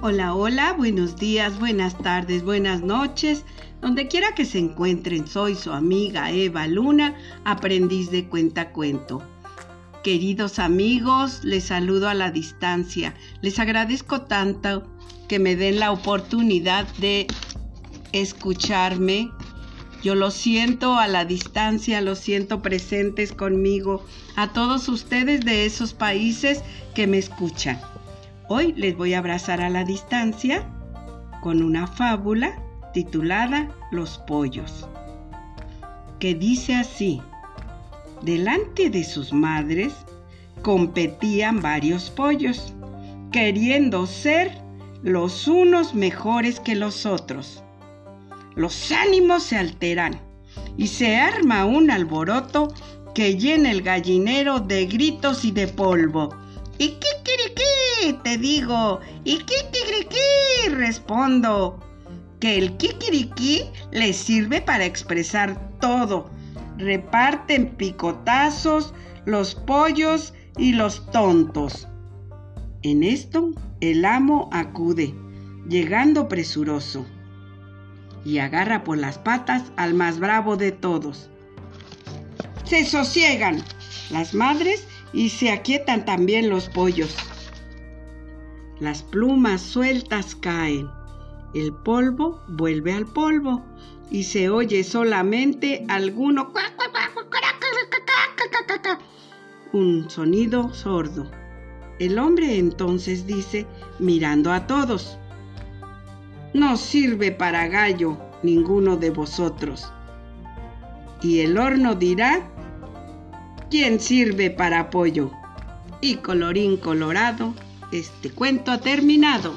Hola, hola, buenos días, buenas tardes, buenas noches. Donde quiera que se encuentren, soy su amiga Eva Luna, aprendiz de cuentacuento. Queridos amigos, les saludo a la distancia. Les agradezco tanto que me den la oportunidad de escucharme. Yo lo siento a la distancia, lo siento presentes conmigo, a todos ustedes de esos países que me escuchan. Hoy les voy a abrazar a la distancia con una fábula titulada Los pollos, que dice así, delante de sus madres competían varios pollos, queriendo ser los unos mejores que los otros. Los ánimos se alteran y se arma un alboroto que llena el gallinero de gritos y de polvo. ¿Y te digo. ¿Y qué Respondo. Que el kikiriki le sirve para expresar todo. Reparten picotazos, los pollos y los tontos. En esto el amo acude, llegando presuroso, y agarra por las patas al más bravo de todos. Se sosiegan las madres y se aquietan también los pollos. Las plumas sueltas caen. El polvo vuelve al polvo y se oye solamente alguno un sonido sordo. El hombre entonces dice, mirando a todos, no sirve para gallo ninguno de vosotros. Y el horno dirá, ¿quién sirve para pollo? Y colorín colorado, este cuento ha terminado.